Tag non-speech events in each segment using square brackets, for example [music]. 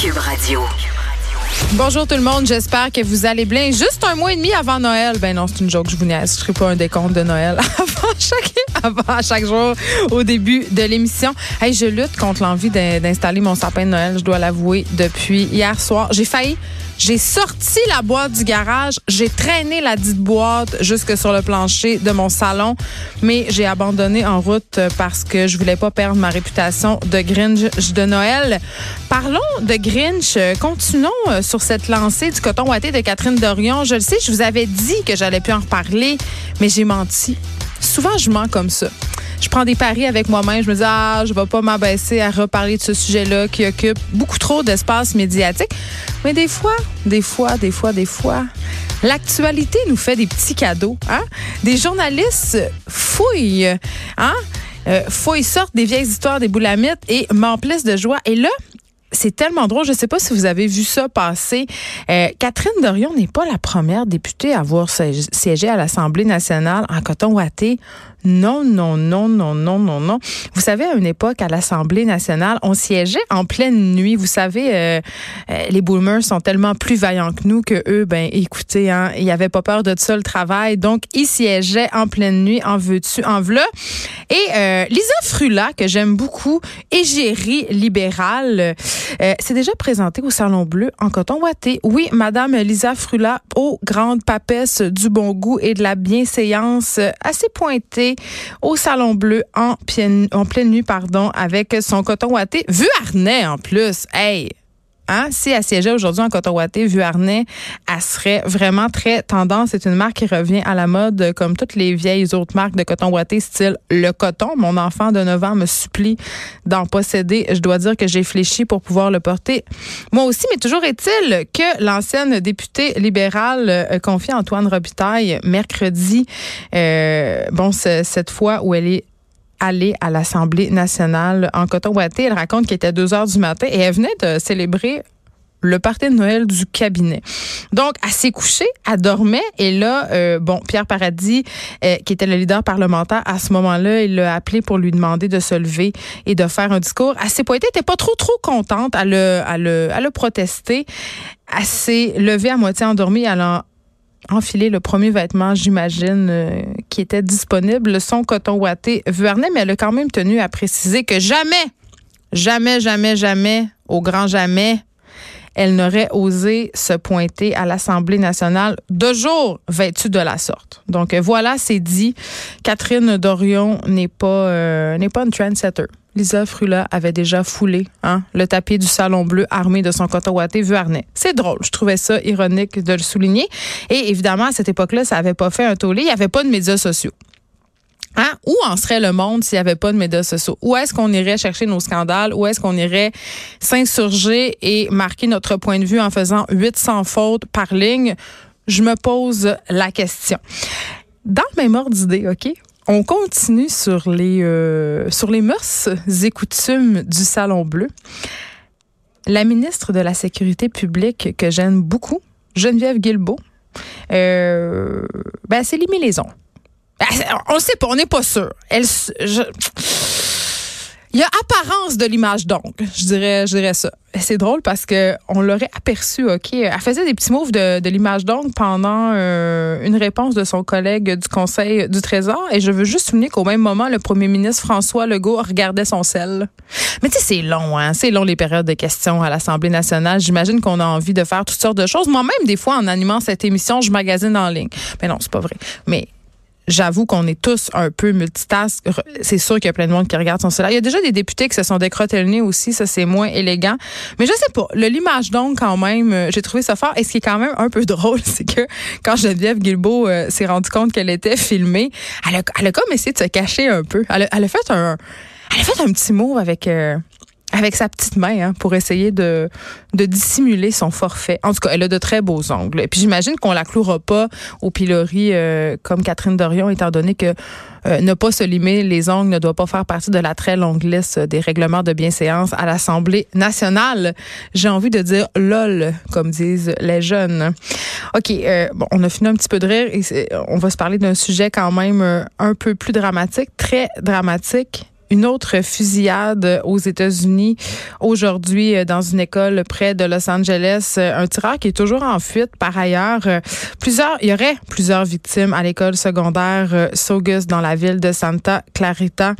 Cube Radio. Bonjour tout le monde, j'espère que vous allez bien. Juste un mois et demi avant Noël. Ben non, c'est une joke, je vous niaise. Je ferai pas un décompte de Noël [laughs] avant chaque, [laughs] avant chaque jour au début de l'émission. Je lutte contre l'envie d'installer mon sapin de Noël, je dois l'avouer, depuis hier soir. J'ai failli j'ai sorti la boîte du garage, j'ai traîné la dite boîte jusque sur le plancher de mon salon, mais j'ai abandonné en route parce que je voulais pas perdre ma réputation de Grinch de Noël. Parlons de Grinch. Continuons euh, sur cette lancée du coton ouaté de Catherine Dorion. Je le sais, je vous avais dit que j'allais plus en reparler, mais j'ai menti. Souvent, je mens comme ça je prends des paris avec moi-même. Je me dis, ah, je vais pas m'abaisser à reparler de ce sujet-là qui occupe beaucoup trop d'espace médiatique. Mais des fois, des fois, des fois, des fois, l'actualité nous fait des petits cadeaux. Hein? Des journalistes fouillent, hein? Euh, fouillent, sortent des vieilles histoires des boulamites et m'emplissent de joie. Et là, c'est tellement drôle. Je ne sais pas si vous avez vu ça passer. Euh, Catherine Dorion n'est pas la première députée à avoir siégé à l'Assemblée nationale en coton ouaté. Non, non, non, non, non, non, non. Vous savez, à une époque, à l'Assemblée nationale, on siégeait en pleine nuit. Vous savez, euh, euh, les boomers sont tellement plus vaillants que nous que eux, ben, écoutez, hein, ils n'avaient pas peur de ça le travail. Donc, ils siégeaient en pleine nuit, en veux-tu, en v'là. Et euh, Lisa Frula, que j'aime beaucoup, égérie libérale, s'est déjà présentée au Salon Bleu en coton ouaté. Oui, Madame Lisa Frula, aux grandes papesses du bon goût et de la bienséance assez pointée au Salon Bleu en pleine, nuit, pardon, avec son coton ouaté, vu harnais en plus. Hey, Si elle siégeait aujourd'hui en coton ouaté, vu harnais, elle serait vraiment très tendance. C'est une marque qui revient à la mode, comme toutes les vieilles autres marques de coton ouaté, style le coton. Mon enfant de 9 ans me supplie d'en posséder. Je dois dire que j'ai fléchi pour pouvoir le porter. Moi aussi, mais toujours est-il que l'ancienne députée libérale euh, confie Antoine Robitaille mercredi, euh, bon, cette fois où elle est aller à l'Assemblée nationale en coton ouaté. Elle raconte qu'il était 2 heures du matin et elle venait de célébrer le party de Noël du cabinet. Donc, elle s'est couchée, elle dormait, et là, euh, bon, Pierre Paradis, euh, qui était le leader parlementaire à ce moment-là, il l'a appelé pour lui demander de se lever et de faire un discours. Elle s'est pointée, elle était pas trop, trop contente, elle a, elle a, elle a protesté. Elle s'est levée à moitié endormie, elle a enfiler le premier vêtement, j'imagine, euh, qui était disponible, son coton ouaté Vuarnet, mais elle a quand même tenu à préciser que jamais, jamais, jamais, jamais, au grand jamais, elle n'aurait osé se pointer à l'Assemblée nationale de jour vêtue de la sorte. Donc voilà, c'est dit. Catherine Dorion n'est pas euh, n'est pas une trendsetter. Lisa Frula avait déjà foulé hein, le tapis du Salon Bleu armé de son coton ouaté Vuarnet. C'est drôle, je trouvais ça ironique de le souligner. Et évidemment, à cette époque-là, ça avait pas fait un tollé, il n'y avait pas de médias sociaux. Hein? Où en serait le monde s'il n'y avait pas de médias sociaux? Où est-ce qu'on irait chercher nos scandales? Où est-ce qu'on irait s'insurger et marquer notre point de vue en faisant 800 fautes par ligne? Je me pose la question. Dans le même ordre d'idée, OK? On continue sur les, euh, sur les mœurs et coutumes du Salon Bleu. La ministre de la Sécurité publique que j'aime beaucoup, Geneviève Guilbeault, euh, ben, c'est les. On ne sait pas, on n'est pas sûr. Elle, il y a apparence de l'image donc, je dirais, je dirais ça. C'est drôle parce que on l'aurait aperçu, ok. Elle faisait des petits moves de, l'image donc pendant euh, une réponse de son collègue du Conseil du Trésor. Et je veux juste souligner qu'au même moment, le premier ministre François Legault regardait son sel. Mais tu sais, c'est long, hein. C'est long les périodes de questions à l'Assemblée nationale. J'imagine qu'on a envie de faire toutes sortes de choses. Moi-même, des fois, en animant cette émission, je magasine en ligne. Mais non, c'est pas vrai. Mais j'avoue qu'on est tous un peu multitask. C'est sûr qu'il y a plein de monde qui regarde son cellulaire. Il y a déjà des députés qui se sont décrotés le nez aussi. Ça, c'est moins élégant. Mais je sais pas. Le l'image donc, quand même, euh, j'ai trouvé ça fort. Et ce qui est quand même un peu [laughs] drôle, c'est que quand Geneviève Guilbeault euh, s'est rendue compte qu'elle était filmée, elle a, elle a comme essayé de se cacher un peu. Elle a, elle a fait un, elle a fait un petit mot avec, euh, avec sa petite main hein, pour essayer de, de dissimuler son forfait. En tout cas, elle a de très beaux ongles. Et puis j'imagine qu'on la clouera pas au pilori euh, comme Catherine Dorion, étant donné que euh, ne pas se limer les ongles ne doit pas faire partie de la très longue liste des règlements de bienséance à l'Assemblée nationale. J'ai envie de dire lol, comme disent les jeunes. OK, euh, bon, on a fini un petit peu de rire et on va se parler d'un sujet quand même un peu plus dramatique, très dramatique une autre fusillade aux États-Unis aujourd'hui euh, dans une école près de Los Angeles. Un tireur qui est toujours en fuite. Par ailleurs, plusieurs, il y aurait plusieurs victimes à l'école secondaire Saugus dans la ville de Santa Clarita.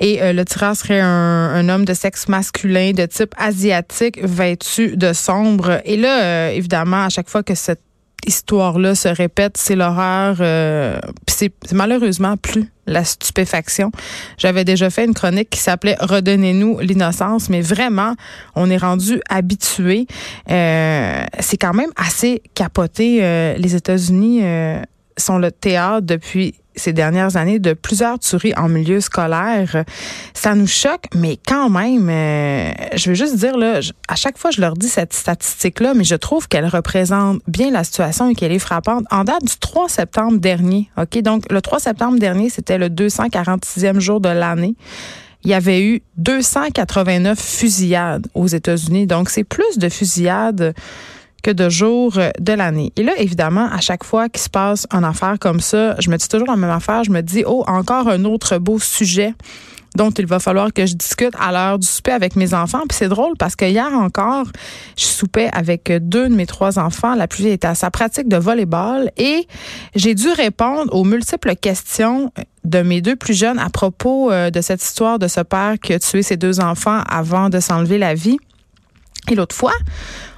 Et le tireur serait un, homme de sexe masculin de type asiatique vêtu de sombre. Et là, évidemment, à chaque fois que cette histoire-là se répète, c'est l'horreur. Euh, c'est malheureusement plus la stupéfaction. J'avais déjà fait une chronique qui s'appelait Redonnez-nous l'innocence, mais vraiment, on est rendu habitué. Euh, c'est quand même assez capoté. Euh, les États-Unis sont le théâtre depuis ces dernières années de plusieurs tueries en milieu scolaire. Ça nous choque, mais quand même, euh, je veux juste dire, là, à chaque fois, je leur dis cette statistique-là, mais je trouve qu'elle représente bien la situation et qu'elle est frappante. En date du 3 septembre dernier, OK? Donc, le 3 septembre dernier, c'était le 246e jour de l'année il y avait eu 289 fusillades aux États-Unis. Donc, c'est plus de fusillades que de jours de l'année. Et là, évidemment, à chaque fois qu'il se passe une affaire comme ça, je me dis toujours la même affaire. Je me dis, oh, encore un autre beau sujet dont il va falloir que je discute à l'heure du souper avec mes enfants. Puis c'est drôle parce que hier encore, je soupais avec deux de mes trois enfants. La vieille était à sa pratique de volleyball et j'ai dû répondre aux multiples questions de mes deux plus jeunes à propos euh, de cette histoire de ce père qui a tué ses deux enfants avant de s'enlever la vie. Et l'autre fois,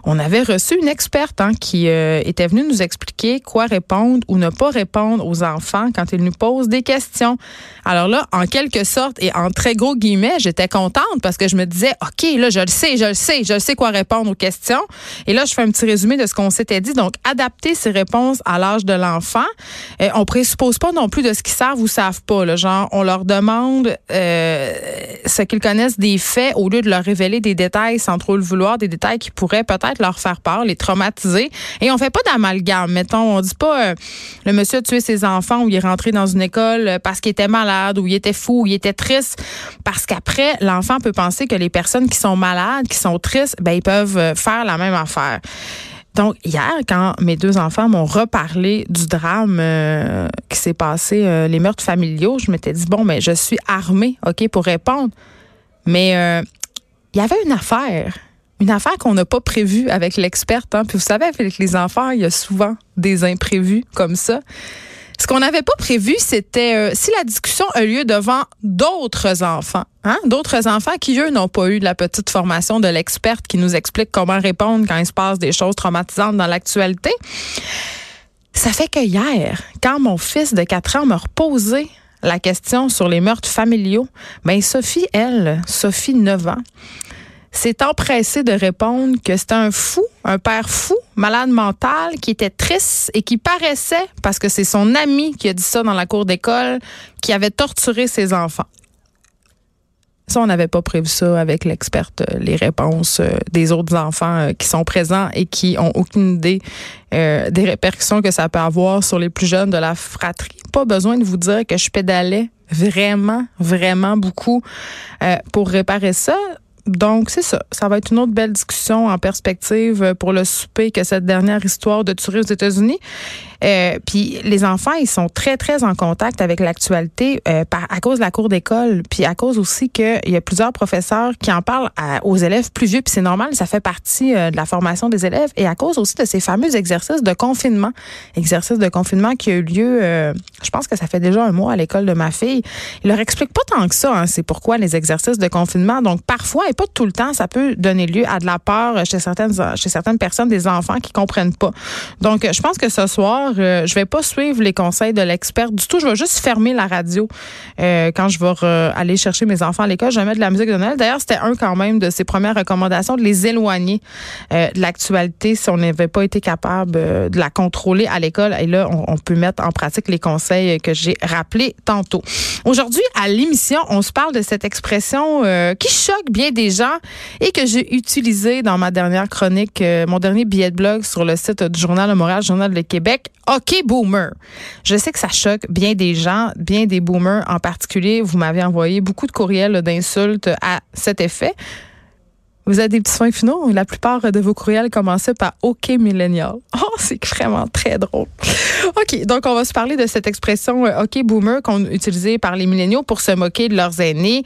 on avait reçu une experte hein, qui euh, était venue nous expliquer quoi répondre ou ne pas répondre aux enfants quand ils nous posent des questions. Alors là, en quelque sorte et en très gros guillemets, j'étais contente parce que je me disais, OK, là, je le sais, je le sais, je le sais quoi répondre aux questions. Et là, je fais un petit résumé de ce qu'on s'était dit. Donc, adapter ses réponses à l'âge de l'enfant. Euh, on présuppose pas non plus de ce qu'ils savent ou savent pas. Là. Genre, on leur demande euh, ce qu'ils connaissent des faits au lieu de leur révéler des détails sans trop le vouloir, des détails qui pourraient peut-être leur faire peur, les traumatiser. Et on fait pas d'amalgame. Mettons, on dit pas euh, le monsieur a tué ses enfants ou il est rentré dans une école euh, parce qu'il était malade ou il était fou ou il était triste. Parce qu'après, l'enfant peut penser que les personnes qui sont malades, qui sont tristes, ben ils peuvent euh, faire la même affaire. Donc, hier, quand mes deux enfants m'ont reparlé du drame qui s'est passé, les meurtres familiaux, je m'étais dit, bon, mais je suis armée, OK, pour répondre. Mais il y avait une affaire une affaire qu'on n'a pas prévue avec l'experte. Hein. Puis vous savez, avec les enfants, il y a souvent des imprévus comme ça. Ce qu'on n'avait pas prévu, c'était euh, si la discussion a lieu devant d'autres enfants, hein, d'autres enfants qui, eux, n'ont pas eu de la petite formation de l'experte qui nous explique comment répondre quand il se passe des choses traumatisantes dans l'actualité. Ça fait que hier, quand mon fils de 4 ans m'a reposé la question sur les meurtres familiaux, ben Sophie, elle, Sophie, 9 ans, s'est empressé de répondre que c'était un fou, un père fou, malade mental, qui était triste et qui paraissait, parce que c'est son ami qui a dit ça dans la cour d'école, qui avait torturé ses enfants. Ça, on n'avait pas prévu ça avec l'experte, euh, les réponses euh, des autres enfants euh, qui sont présents et qui ont aucune idée des répercussions que ça peut avoir sur les plus jeunes de la fratrie. Pas besoin de vous dire que je pédalais vraiment, vraiment beaucoup pour réparer ça. Donc, c'est ça. Ça va être une autre belle discussion en perspective pour le souper que cette dernière histoire de tuerie aux États-Unis. Euh, puis les enfants, ils sont très, très en contact avec l'actualité euh, à cause de la cour d'école, puis à cause aussi qu'il y a plusieurs professeurs qui en parlent aux élèves plus vieux, puis c'est normal, ça fait partie euh, de la formation des élèves, et à cause aussi de ces fameux exercices de confinement, exercices de confinement qui a eu lieu, je pense que ça fait déjà un mois à l'école de ma fille. Ils leur expliquent pas tant que ça, hein, c'est pourquoi les exercices de confinement. Donc parfois, et pas tout le temps, ça peut donner lieu à de la peur chez certaines, chez certaines personnes, des enfants qui comprennent pas. Donc je pense que ce soir, je vais pas suivre les conseils de l'expert du tout. Je vais juste fermer la radio euh, quand je vais aller chercher mes enfants à l'école. Je vais mettre de la musique de Noël. D'ailleurs, c'était un quand même de ses premières recommandations de les éloigner euh, de l'actualité si on n'avait pas été capable euh, de la contrôler à l'école. Et là, on, peut mettre en pratique les conseils que j'ai rappelés tantôt. Aujourd'hui, à l'émission, on se parle de cette expression qui choque bien des gens et que j'ai utilisée dans ma dernière chronique, mon dernier billet de blog sur le site du Journal de Montréal, Journal de Québec. OK, boomer. Je sais que ça choque bien des gens, bien des boomers en particulier. Vous m'avez envoyé beaucoup de courriels d'insultes à cet effet. Vous avez des petits soins finaux? La plupart de vos courriels commençaient par OK Millennial. [laughs] Oh, c'est vraiment très drôle. OK, donc on va se parler de cette expression euh, OK Boomer qu'on utilisait par les milléniaux pour se moquer de leurs aînés.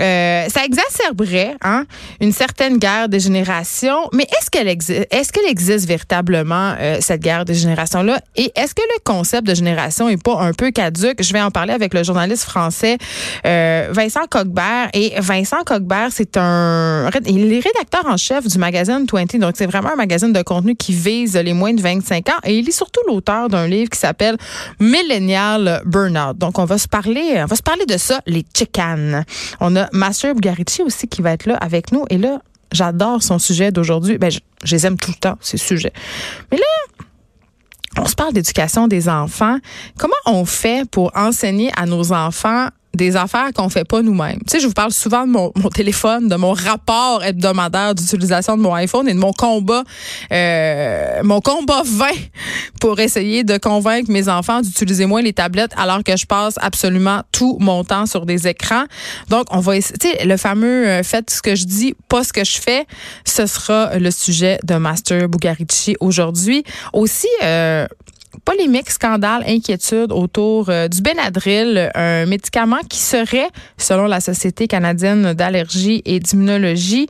Euh, ça exacerberait hein, une certaine guerre des générations, mais est-ce qu'elle existe, est-ce qu'elle existe véritablement, euh, cette guerre des générations-là? Et est-ce que le concept de génération est pas un peu caduque? Je vais en parler avec le journaliste français Vincent Coquebert. Et Vincent Coquebert, c'est un... Il est rédacteur en chef du magazine 20. Donc, c'est vraiment un magazine de contenu qui vise les moins de 25 ans. Et il est surtout l'auteur d'un livre qui s'appelle Millennial Burnout. Donc, on va se parler, on va se parler de ça, les chicanes. On a Master Bugarici aussi qui va être là avec nous. Et là, j'adore son sujet d'aujourd'hui. Ben, je, je les aime tout le temps, ces sujets. Mais là, on se parle d'éducation des enfants. Comment on fait pour enseigner à nos enfants des affaires qu'on fait pas nous-mêmes. Tu sais, je vous parle souvent de mon, téléphone, de mon rapport hebdomadaire d'utilisation de mon iPhone et de mon combat, euh, mon combat vain pour essayer de convaincre mes enfants d'utiliser moins les tablettes alors que je passe absolument tout mon temps sur des écrans. Donc, on va essayer, tu sais, le fameux euh, faites ce que je dis, pas ce que je fais, ce sera le sujet de Master Bugarici aujourd'hui. Aussi, euh, polémique, scandale, inquiétude autour euh, du Benadryl, un médicament qui serait, selon la Société canadienne d'allergie et d'immunologie,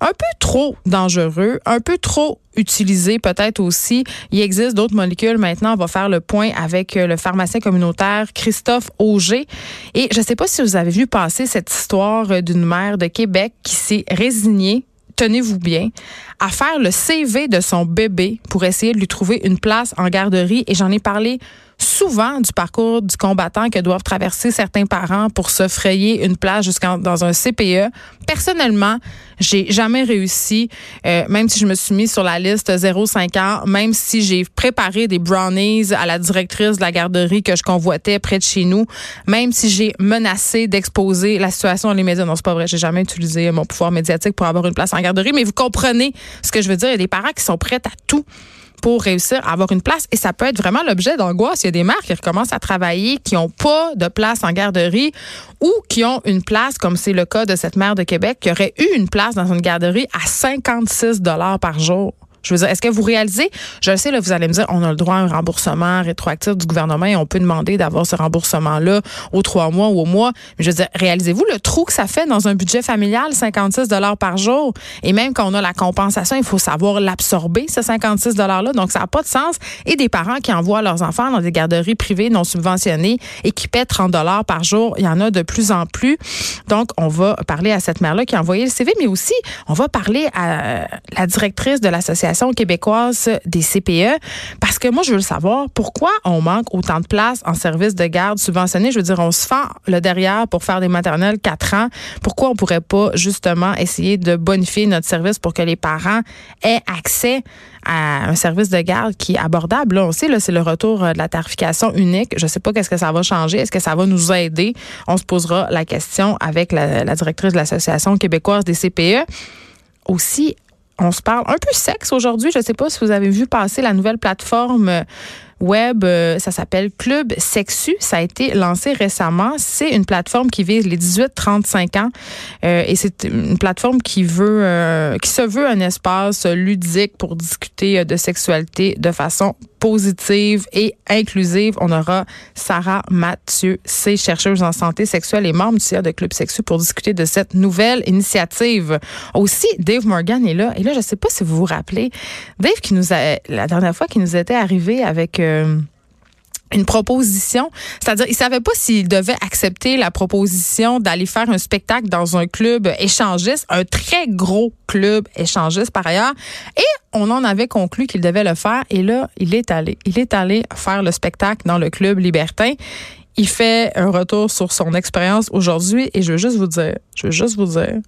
un peu trop dangereux, un peu trop utilisé peut-être aussi. Il existe d'autres molécules. Maintenant, on va faire le point avec euh, le pharmacien communautaire Christophe Auger. Et je ne sais pas si vous avez vu passer cette histoire euh, d'une mère de Québec qui s'est résignée tenez-vous bien, à faire le CV de son bébé pour essayer de lui trouver une place en garderie. Et j'en ai parlé souvent du parcours du combattant que doivent traverser certains parents pour se frayer une place jusqu'en dans un CPE. Personnellement, j'ai jamais réussi, euh, même si je me suis mis sur la liste 0,5 ans, même si j'ai préparé des brownies à la directrice de la garderie que je convoitais près de chez nous, même si j'ai menacé d'exposer la situation dans les médias. Non, c'est pas vrai, j'ai jamais utilisé mon pouvoir médiatique pour avoir une place en garderie, mais vous comprenez ce que je veux dire. Il y a des parents qui sont prêts à tout pour réussir à avoir une place. Et ça peut être vraiment l'objet d'angoisse. Il y a des mères qui recommencent à travailler, qui n'ont pas de place en garderie ou qui ont une place, comme c'est le cas de cette mère de Québec, qui aurait eu une place dans une garderie à 56 dollars par jour. Je veux dire, est-ce que vous réalisez, je le sais, là, vous allez me dire, on a le droit à un remboursement rétroactif du gouvernement et on peut demander d'avoir ce remboursement-là aux trois mois ou au mois. Mais je veux dire, réalisez-vous le trou que ça fait dans un budget familial, 56 dollars par jour? Et même quand on a la compensation, il faut savoir l'absorber, ce 56 dollars-là. Donc, ça n'a pas de sens. Et des parents qui envoient leurs enfants dans des garderies privées non subventionnées et qui paient 30 dollars par jour, il y en a de plus en plus. Donc, on va parler à cette mère-là qui a envoyé le CV, mais aussi, on va parler à la directrice de l'association québécoise des CPE parce que moi, je veux savoir pourquoi on manque autant de places en service de garde subventionné. Je veux dire, on se fend le derrière pour faire des maternelles 4 ans. Pourquoi on pourrait pas justement essayer de bonifier notre service pour que les parents aient accès à un service de garde qui est abordable? Là, on sait, là, c'est le retour de la tarification unique. Je sais pas qu'est-ce que ça va changer. Est-ce que ça va nous aider? On se posera la question avec la, la directrice de l'Association québécoise des CPE. Aussi, on se parle un peu sexe aujourd'hui. Je ne sais pas si vous avez vu passer la nouvelle plateforme euh, web, euh, ça s'appelle Club Sexu. Ça a été lancé récemment. C'est une plateforme qui vise les 18-35 ans euh, et c'est une plateforme qui veut, qui se veut un espace ludique pour discuter de sexualité de façon positive et inclusive. On aura Sarah Mathieu, c'est chercheuse en santé sexuelle et membre du CIA de Club Sexu pour discuter de cette nouvelle initiative. Aussi, Dave Morgan est là. Et là, je ne sais pas si vous vous rappelez, Dave qui nous a, la dernière fois, qui nous était arrivé avec... Euh, une proposition, c'est-à-dire il savait pas s'il devait accepter la proposition d'aller faire un spectacle dans un club échangiste, un très gros club échangiste par ailleurs, et on en avait conclu qu'il devait le faire et là, il est allé. Il est allé faire le spectacle dans le club libertin. Il fait un retour sur son expérience aujourd'hui et je veux juste vous dire, je veux juste vous dire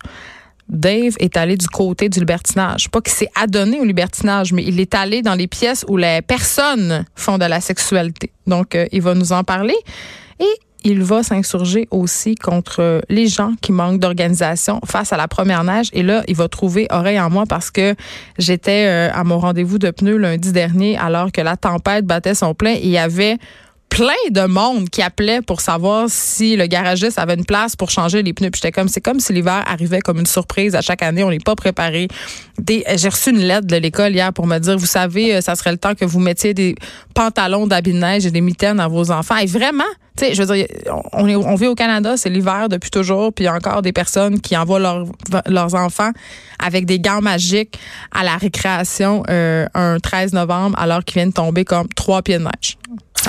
Dave est allé du côté du libertinage. Pas qu'il s'est adonné au libertinage, mais il est allé dans les pièces où les personnes font de la sexualité. Donc, euh, il va nous en parler. Et il va s'insurger aussi contre les gens qui manquent d'organisation face à la première neige. Et là, il va trouver oreille en moi parce que j'étais euh, à mon rendez-vous de pneus lundi dernier alors que la tempête battait son plein et il y avait plein de monde qui appelait pour savoir si le garagiste avait une place pour changer les pneus. Puis j'étais comme, c'est comme si l'hiver arrivait comme une surprise à chaque année. On n'est pas préparé. J'ai reçu une lettre de l'école hier pour me dire, vous savez, euh, ça serait le temps que vous mettiez des pantalons d'habit de neige et des mitaines à vos enfants. Et vraiment, tu sais, je veux dire, on, est, on vit au Canada, c'est l'hiver depuis toujours, puis encore des personnes qui envoient leurs enfants avec des gants magiques à la récréation euh, un 13 novembre alors qu'ils viennent tomber comme trois pieds de neige.